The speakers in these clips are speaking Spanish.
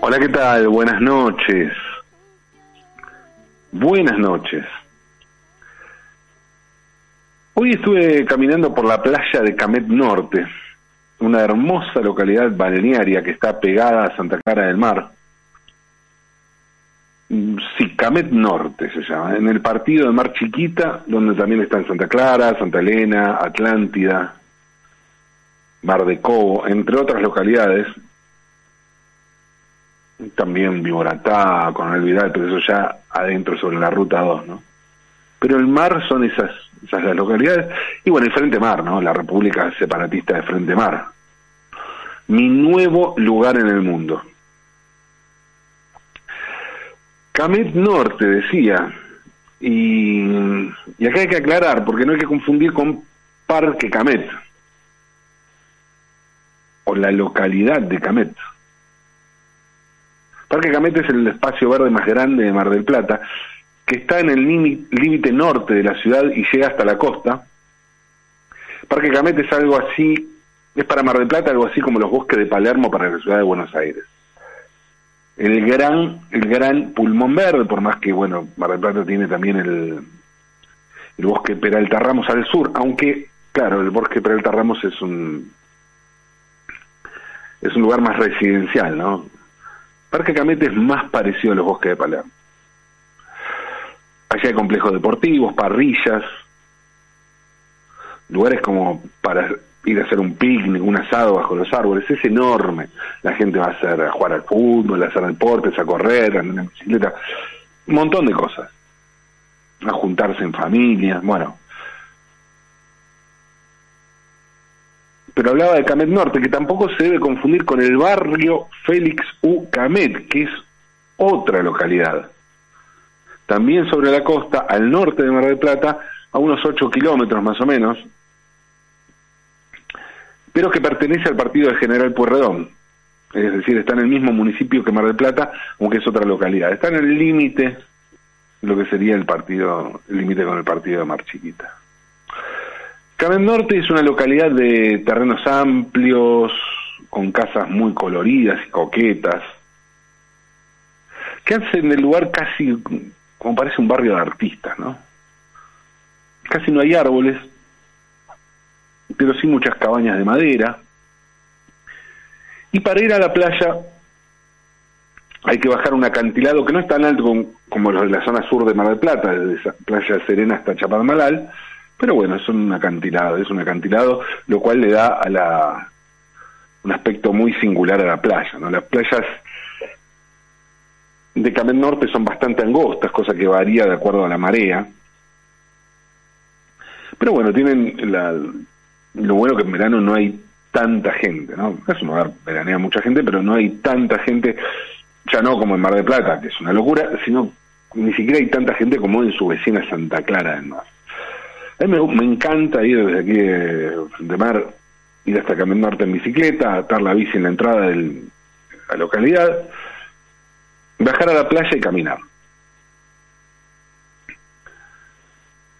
Hola, ¿qué tal? Buenas noches. Buenas noches. Hoy estuve caminando por la playa de Camet Norte, una hermosa localidad balnearia que está pegada a Santa Clara del Mar. Mm, sí, Camet Norte se llama, en el partido de Mar Chiquita, donde también están Santa Clara, Santa Elena, Atlántida, Mar de Cobo, entre otras localidades. También Viboratá, con el Vidal, pero eso ya adentro sobre la ruta 2, ¿no? Pero el mar son esas, esas las localidades. Y bueno, el Frente Mar, ¿no? La República Separatista de Frente Mar. Mi nuevo lugar en el mundo. Camet Norte, decía. Y, y acá hay que aclarar, porque no hay que confundir con Parque Camet. O la localidad de Camet. Parque Camet es el espacio verde más grande de Mar del Plata, que está en el límite norte de la ciudad y llega hasta la costa. Parque Camet es algo así, es para Mar del Plata algo así como los bosques de Palermo para la ciudad de Buenos Aires. El gran, el gran pulmón verde, por más que, bueno, Mar del Plata tiene también el, el bosque Peralta Ramos al sur, aunque, claro, el bosque Peralta Ramos es un, es un lugar más residencial, ¿no? Parque Camet es más parecido a los bosques de Palermo. Allí hay complejos deportivos, parrillas, lugares como para ir a hacer un picnic, un asado bajo los árboles, es enorme. La gente va a hacer a jugar al fútbol, a hacer deportes, a correr, a andar en bicicleta, un montón de cosas. A juntarse en familia, bueno. Pero hablaba de Camet Norte, que tampoco se debe confundir con el barrio Félix U. Camet, que es otra localidad. También sobre la costa, al norte de Mar del Plata, a unos 8 kilómetros más o menos, pero que pertenece al partido de General Pueyrredón. Es decir, está en el mismo municipio que Mar del Plata, aunque es otra localidad. Está en el límite, lo que sería el partido, el límite con el partido de Mar Chiquita. Camet Norte es una localidad de terrenos amplios, con casas muy coloridas y coquetas, que hacen el lugar casi como parece un barrio de artistas, ¿no? Casi no hay árboles, pero sí muchas cabañas de madera. Y para ir a la playa hay que bajar un acantilado que no es tan alto como, los de la zona sur de Mar del Plata, desde Playa Serena hasta Chapadmalal, pero bueno, es un acantilado, es un acantilado, lo cual le da a la un aspecto muy singular a la playa, ¿no? Las playas de Camet Norte son bastante angostas, cosa que varía de acuerdo a la marea. Pero bueno, tienen la, lo bueno que en verano no hay tanta gente, ¿no? Es un lugar, veranea mucha gente, pero no hay tanta gente, ya no como en Mar de Plata, que es una locura, sino ni siquiera hay tanta gente como en su vecina Santa Clara Mar. A mí me, encanta ir desde aquí de, mar, ir hasta Camet Norte en bicicleta, atar la bici en la entrada de la localidad, bajar a la playa y caminar.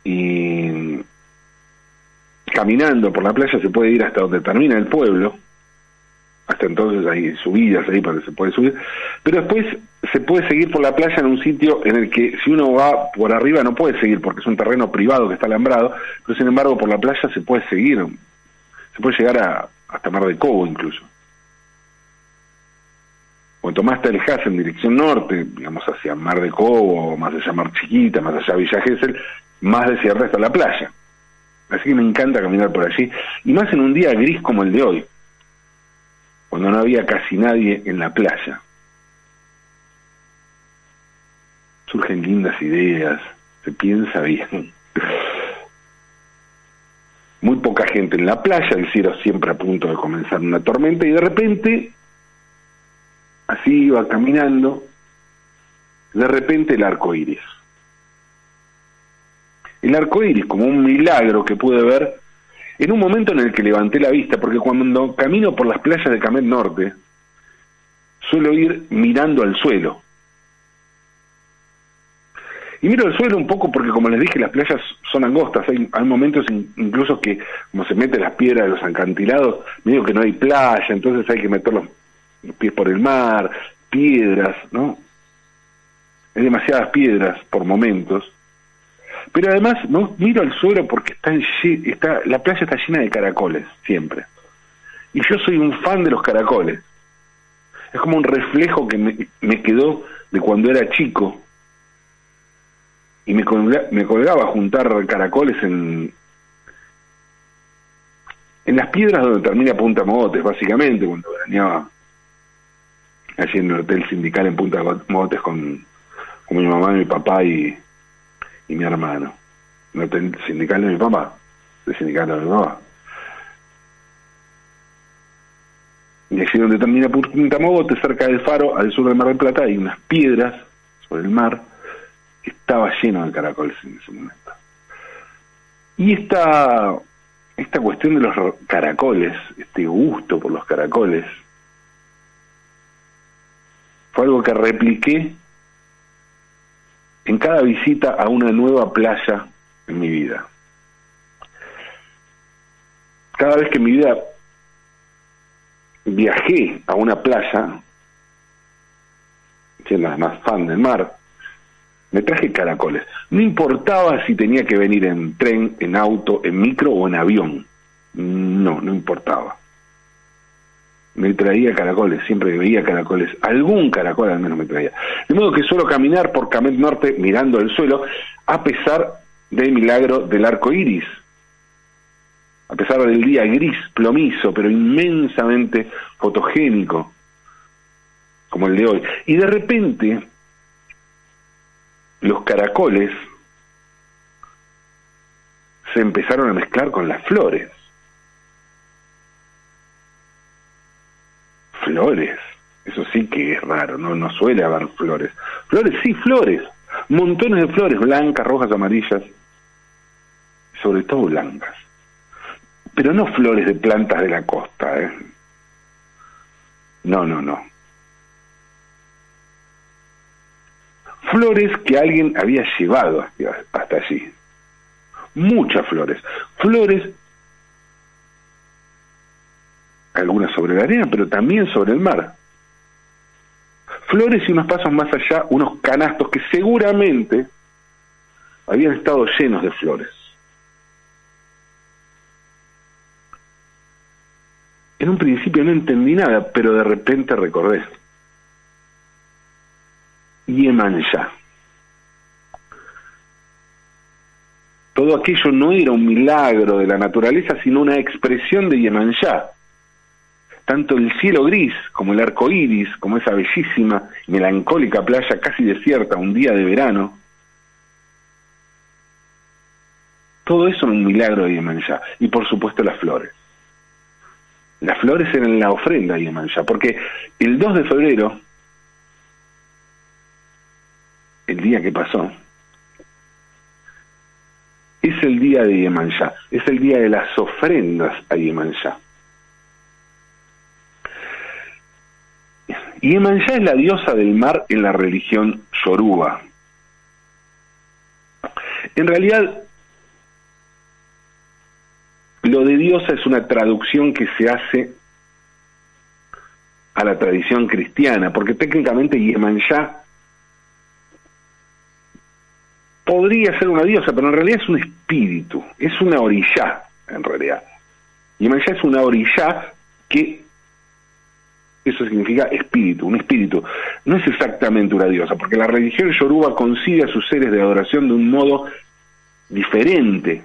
Y caminando por la playa se puede ir hasta donde termina el pueblo, hay subidas ahí para se puede subir, pero después se puede seguir por la playa en un sitio en el que si uno va por arriba no puede seguir porque es un terreno privado que está alambrado, pero sin embargo por la playa se puede seguir, se puede llegar a, hasta Mar de Cobo incluso. Cuanto más te alejas en dirección norte, digamos hacia Mar de Cobo, más allá Mar Chiquita, más allá Villa Gesell, más desierta está la playa. Así que me encanta caminar por allí, y más en un día gris como el de hoy cuando no había casi nadie en la playa. Surgen lindas ideas, se piensa bien. Muy poca gente en la playa, el cielo siempre a punto de comenzar una tormenta y de repente, así iba caminando, de repente el arco iris. El arco iris, como un milagro que pude ver, en un momento en el que levanté la vista, porque cuando camino por las playas de Camet Norte, suelo ir mirando al suelo. Y miro el suelo un poco porque, como les dije, las playas son angostas. Hay, hay momentos incluso que, como se meten las piedras de los acantilados, medio que no hay playa, entonces hay que meter los pies por el mar, piedras, ¿no? Hay demasiadas piedras por momentos. Pero además, ¿no? miro al suelo porque está, la playa está llena de caracoles, siempre. Y yo soy un fan de los caracoles. Es como un reflejo que me, me quedó de cuando era chico y me, colgaba a juntar caracoles en, en las piedras donde termina Punta Mogotes, básicamente, cuando veraneaba allí en el hotel sindical en Punta Mogotes con, con mi mamá, mi papá y, y mi hermano. Hotel sindical de mi papá, el sindical de mi mamá. Y allí donde termina Punta Mogotes, cerca del faro, al sur del Mar del Plata, hay unas piedras sobre el mar que estaba lleno de caracoles en ese momento. Y esta, esta cuestión de los caracoles, este gusto por los caracoles, fue algo que repliqué en cada visita a una nueva playa en mi vida. Cada vez que en mi vida viajé a una playa, siendo además fan del mar, me traje caracoles. No importaba si tenía que venir en tren, en auto, en micro o en avión. No, no importaba. Me traía caracoles, siempre veía caracoles. Algún caracol al menos me traía. De modo que suelo caminar por Camet Norte mirando el suelo, a pesar del milagro del arco iris. A pesar del día gris, plomizo, pero inmensamente fotogénico, como el de hoy. Y de repente, los caracoles se empezaron a mezclar con las flores. Flores, eso sí que es raro, no, no suele haber flores. Flores, sí, flores, montones de flores, blancas, rojas, amarillas, sobre todo blancas. Pero no flores de plantas de la costa, ¿eh? No, no, no. flores que alguien había llevado hasta allí. Muchas flores. Flores, algunas sobre la arena, pero también sobre el mar. Flores y unos pasos más allá, unos canastos que seguramente habían estado llenos de flores. En un principio no entendí nada, pero de repente recordé. Yemanjá. Todo aquello no era un milagro de la naturaleza, sino una expresión de Yemanjá. Tanto el cielo gris como el arco iris, como esa bellísima melancólica playa casi desierta un día de verano, todo eso es un milagro de Yemanjá. Y por supuesto las flores. Las flores eran la ofrenda de Yemanjá, porque el 2 de febrero el día que pasó, es el día de Yemanjá, es el día de las ofrendas a Yemanjá. Yemanjá es la diosa del mar en la religión yoruba. En realidad, lo de diosa es una traducción que se hace a la tradición cristiana, porque técnicamente Yemanjá podría ser una diosa, pero en realidad es un espíritu, es una orilla, en realidad. Y Yemanjá es una orilla que eso significa espíritu, un espíritu. No es exactamente una diosa, porque la religión yoruba concibe a sus seres de adoración de un modo diferente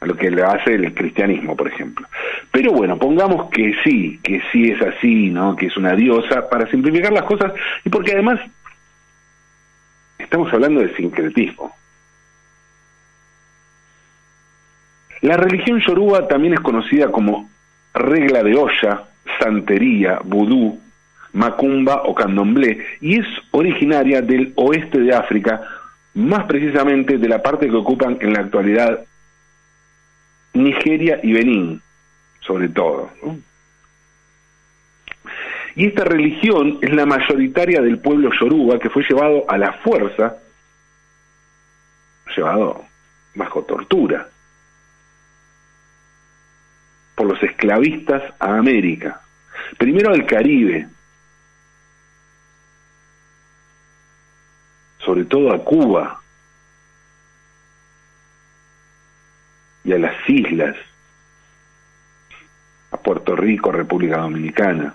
a lo que le hace el cristianismo, por ejemplo. Pero bueno, pongamos que sí, que sí es así, ¿no? Que es una diosa para simplificar las cosas y porque además Estamos hablando de sincretismo. La religión yoruba también es conocida como regla de olla, santería, vudú, macumba o candomblé y es originaria del oeste de África, más precisamente de la parte que ocupan en la actualidad Nigeria y Benín, sobre todo. Y esta religión es la mayoritaria del pueblo yoruba que fue llevado a la fuerza, llevado bajo tortura, por los esclavistas a América. Primero al Caribe, sobre todo a Cuba y a las islas, a Puerto Rico, República Dominicana,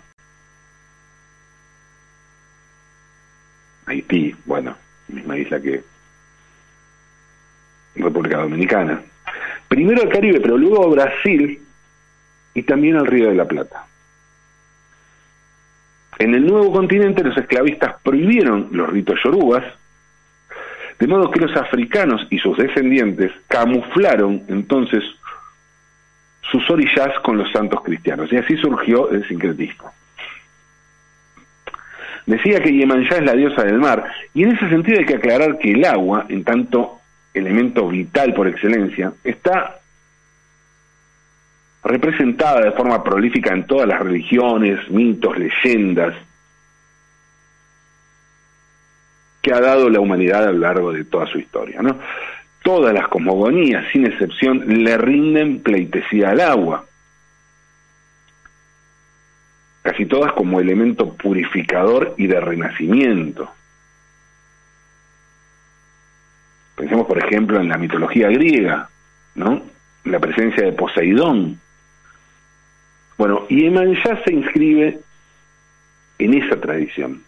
Haití, bueno, misma isla que República Dominicana. Primero al Caribe, pero luego a Brasil y también al Río de la Plata. En el nuevo continente los esclavistas prohibieron los ritos yorubas, de modo que los africanos y sus descendientes camuflaron entonces sus orillas con los santos cristianos, y así surgió el sincretismo. Decía que Yemanjá es la diosa del mar, y en ese sentido hay que aclarar que el agua, en tanto elemento vital por excelencia, está representada de forma prolífica en todas las religiones, mitos, leyendas que ha dado la humanidad a lo largo de toda su historia. ¿no? Todas las cosmogonías, sin excepción, le rinden pleitesía al agua. Casi todas como elemento purificador y de renacimiento. Pensemos, por ejemplo, en la mitología griega, ¿no? La presencia de Poseidón, bueno, ya se inscribe en esa tradición.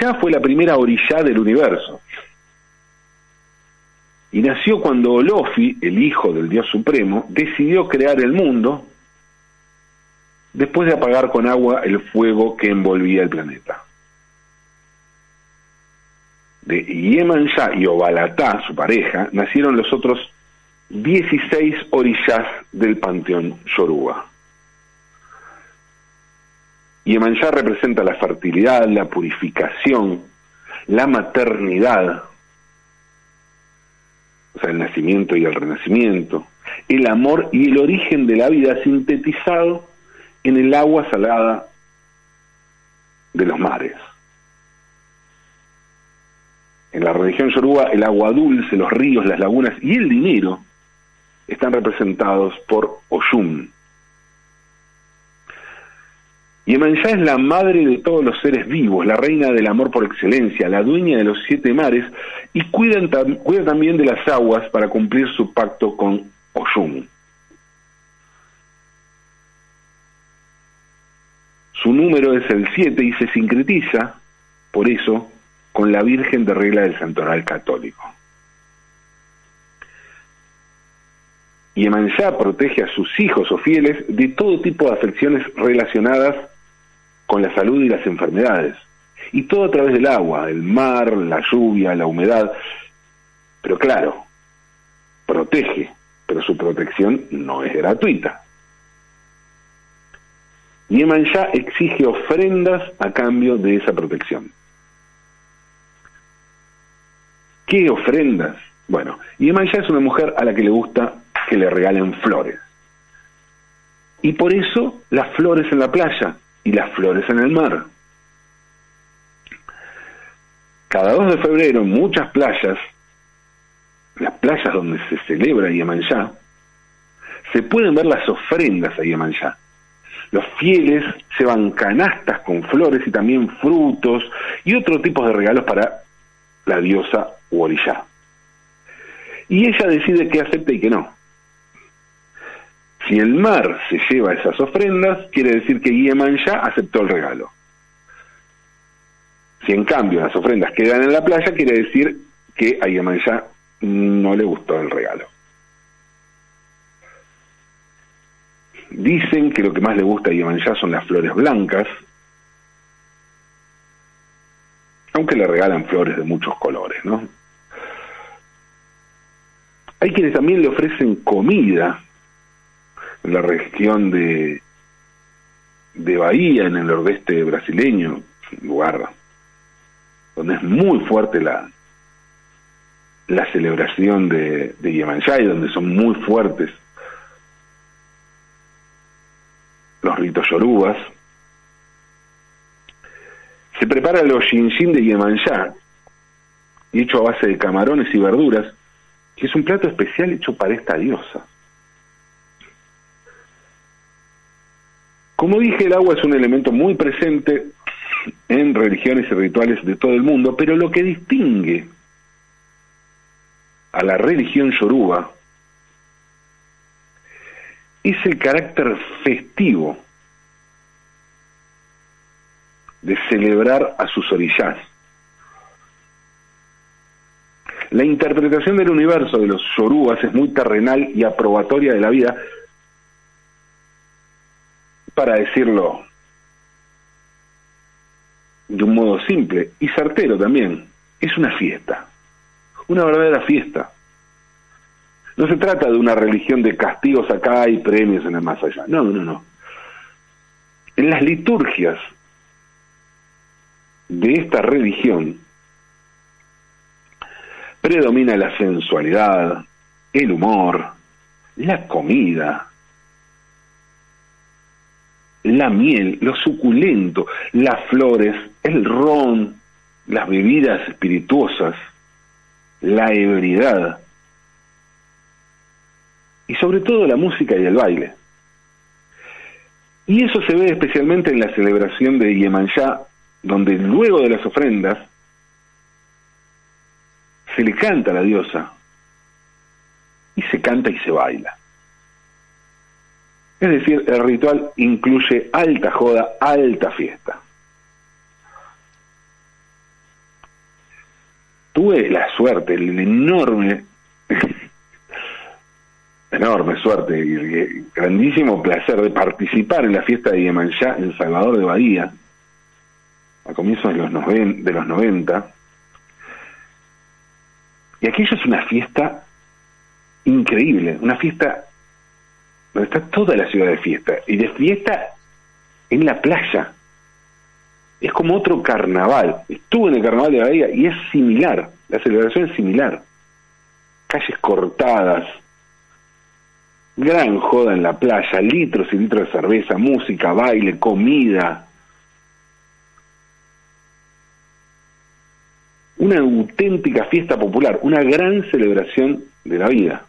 ya fue la primera orilla del universo. Y nació cuando Olofi, el hijo del Dios Supremo, decidió crear el mundo después de apagar con agua el fuego que envolvía el planeta. De Yemanjá y Obalatá, su pareja, nacieron los otros 16 orillas del panteón yoruba. Yemanjá representa la fertilidad, la purificación, la maternidad, o sea, el nacimiento y el renacimiento, el amor y el origen de la vida sintetizado en el agua salada de los mares. En la religión yoruba, el agua dulce, los ríos, las lagunas y el dinero están representados por Oshun. Yemanjá es la madre de todos los seres vivos, la reina del amor por excelencia, la dueña de los siete mares y cuida, cuida también de las aguas para cumplir su pacto con Oshun. Su número es el 7 y se sincretiza, por eso, con la Virgen de Regla del Santoral Católico. Y protege a sus hijos o fieles de todo tipo de afecciones relacionadas con la salud y las enfermedades. Y todo a través del agua, el mar, la lluvia, la humedad. Pero claro, protege, pero su protección no es gratuita. Yemanjá exige ofrendas a cambio de esa protección. ¿Qué ofrendas? Bueno, Yemanjá es una mujer a la que le gusta que le regalen flores. Y por eso las flores en la playa y las flores en el mar. Cada 2 de febrero en muchas playas, las playas donde se celebra Yemanjá, se pueden ver las ofrendas a Yemanjá. Los fieles llevan canastas con flores y también frutos y otro tipo de regalos para la diosa Uoriyá. Y ella decide qué acepta y qué no. Si el mar se lleva esas ofrendas, quiere decir que ya aceptó el regalo. Si en cambio las ofrendas quedan en la playa, quiere decir que a ya no le gustó el regalo. Dicen que lo que más le gusta a ya son las flores blancas, aunque le regalan flores de muchos colores, ¿no? Hay quienes también le ofrecen comida la región de, de Bahía, en el nordeste brasileño, lugar donde es muy fuerte la, la celebración de, de y donde son muy fuertes los ritos yorubas. Se prepara el Oshinshin de Yemanjá, hecho a base de camarones y verduras, que es un plato especial hecho para esta diosa. Como dije, el agua es un elemento muy presente en religiones y rituales de todo el mundo, pero lo que distingue a la religión yoruba es el carácter festivo de celebrar a sus orillas. La interpretación del universo de los yorubas es muy terrenal y aprobatoria de la vida, para decirlo de un modo simple y certero también, es una fiesta, una verdadera fiesta. No se trata de una religión de castigos acá y premios en el más allá. No, no, no. En las liturgias de esta religión predomina la sensualidad, el humor, la comida, la miel, lo suculento, las flores, el ron, las bebidas espirituosas, la ebriedad y sobre todo la música y el baile. Y eso se ve especialmente en la celebración de Yemanjá, donde luego de las ofrendas se le canta a la diosa y se canta y se baila. Es decir, el ritual incluye alta joda, alta fiesta. Tuve la suerte, el enorme, enorme suerte y el grandísimo placer de participar en la fiesta de Yemanjá en Salvador de Bahía, a comienzos de los, de los 90. Y aquello es una fiesta increíble, una fiesta donde está toda la ciudad de fiesta, y de fiesta en la playa. Es como otro carnaval. Estuve en el carnaval de Bahía y es similar, la celebración es similar. Calles cortadas, gran joda en la playa, litros y litros de cerveza, música, baile, comida. Una auténtica fiesta popular, una gran celebración de la vida.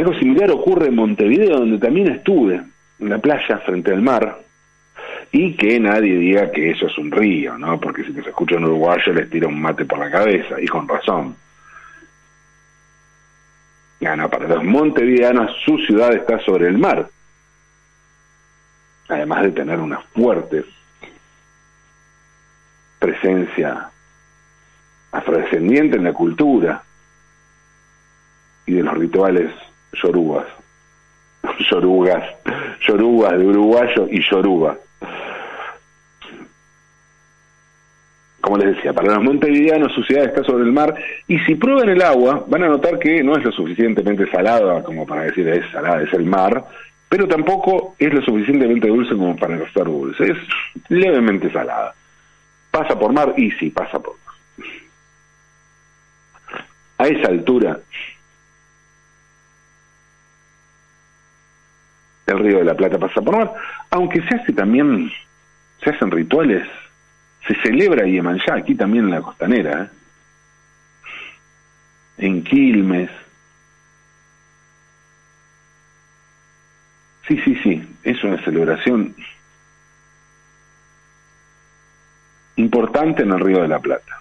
Algo similar ocurre en Montevideo, donde también estuve, en la playa frente al mar, y que nadie diga que eso es un río, ¿no? Porque si te escucha un uruguayo les tira un mate por la cabeza, y con razón. Ya, no, para los montevideanos su ciudad está sobre el mar, además de tener una fuerte presencia afrodescendiente en la cultura y de los rituales yorubas. Yorugas, yorugas de uruguayo y yoruba. Como les decía, para los montevideanos su ciudad está sobre el mar y si prueban el agua van a notar que no es lo suficientemente salada como para decir es salada, es el mar, pero tampoco es lo suficientemente dulce como para estar dulce, es levemente salada. Pasa por mar y sí, pasa por mar. A esa altura el río de la Plata pasa por mar, aunque se hace también, se hacen rituales, se celebra Yemanjá aquí también en la costanera, ¿eh? en Quilmes. Sí, sí, sí, es una celebración importante en el Río de la Plata.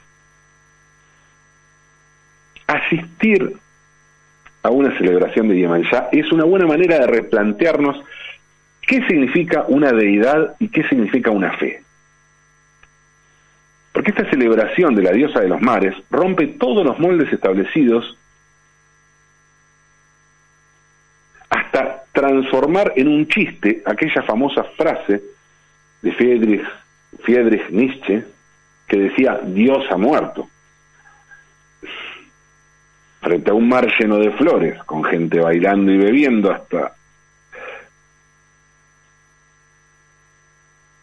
Asistir a una celebración de Yemanjá es una buena manera de replantearnos qué significa una deidad y qué significa una fe. Porque esta celebración de la diosa de los mares rompe todos los moldes establecidos hasta transformar en un chiste aquella famosa frase de Friedrich, Friedrich Nietzsche que decía Dios ha muerto frente a un mar lleno de flores, con gente bailando y bebiendo hasta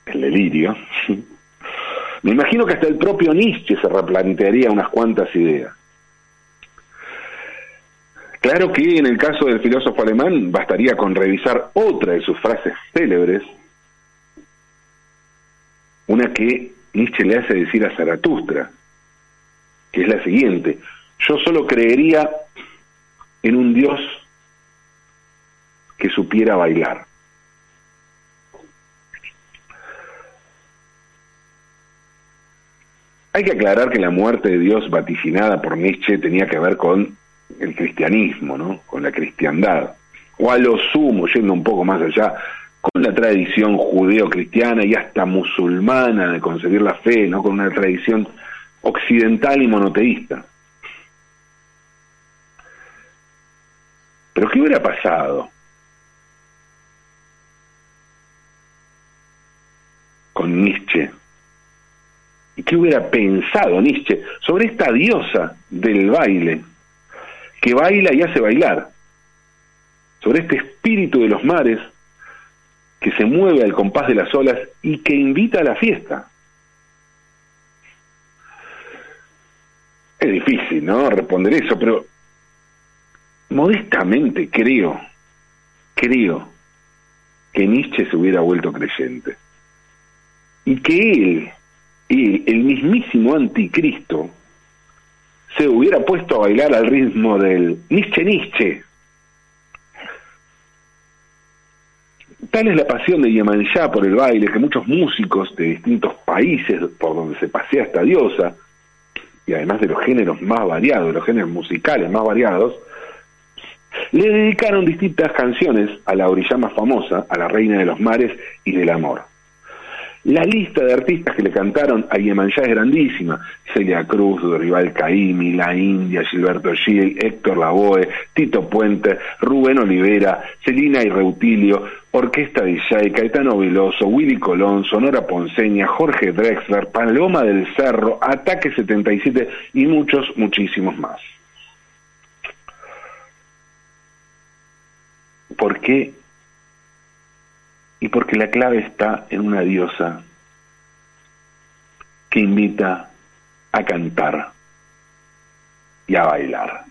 el delirio. Me imagino que hasta el propio Nietzsche se replantearía unas cuantas ideas. Claro que en el caso del filósofo alemán bastaría con revisar otra de sus frases célebres, una que Nietzsche le hace decir a Zaratustra, que es la siguiente, yo solo creería en un Dios que supiera bailar. Hay que aclarar que la muerte de Dios vaticinada por Nietzsche tenía que ver con el cristianismo, ¿no? Con la cristiandad. O a lo sumo, yendo un poco más allá, con la tradición judeo-cristiana y hasta musulmana de conseguir la fe, ¿no? Con una tradición occidental y monoteísta. Pero ¿qué hubiera pasado con Nietzsche? ¿Y qué hubiera pensado Nietzsche sobre esta diosa del baile que baila y hace bailar? Sobre este espíritu de los mares que se mueve al compás de las olas y que invita a la fiesta. Es difícil, ¿no? Responder eso, pero modestamente creo, creo que Nietzsche se hubiera vuelto creyente. Y que él, él, el mismísimo anticristo, se hubiera puesto a bailar al ritmo del Nietzsche Nietzsche. Tal es la pasión de Yemanjá por el baile que muchos músicos de distintos países por donde se pasea esta diosa, y además de los géneros más variados, los géneros musicales más variados, le dedicaron distintas canciones a la orilla más famosa, a la reina de los mares y del amor. La lista de artistas que le cantaron a Yemanjá es grandísima. Celia Cruz, Dorival Caimi, La India, Gilberto Gil, Héctor Lavoe, Tito Puente, Rubén Olivera, Celina y Reutilio, Orquesta Villay, Caetano Veloso, Willy Colón, Sonora Ponceña, Jorge Drexler, Paloma del Cerro, Ataque 77 y muchos, muchísimos más. ¿Por qué? Y porque la clave está en una diosa que invita a cantar y a bailar.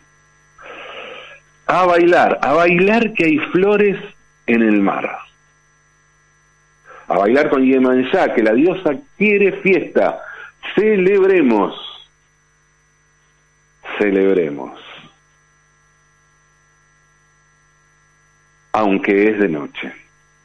A bailar, a bailar que hay flores en el mar. A bailar con Yemanjá, que la diosa quiere fiesta. Celebremos, celebremos. Aunque es de noche.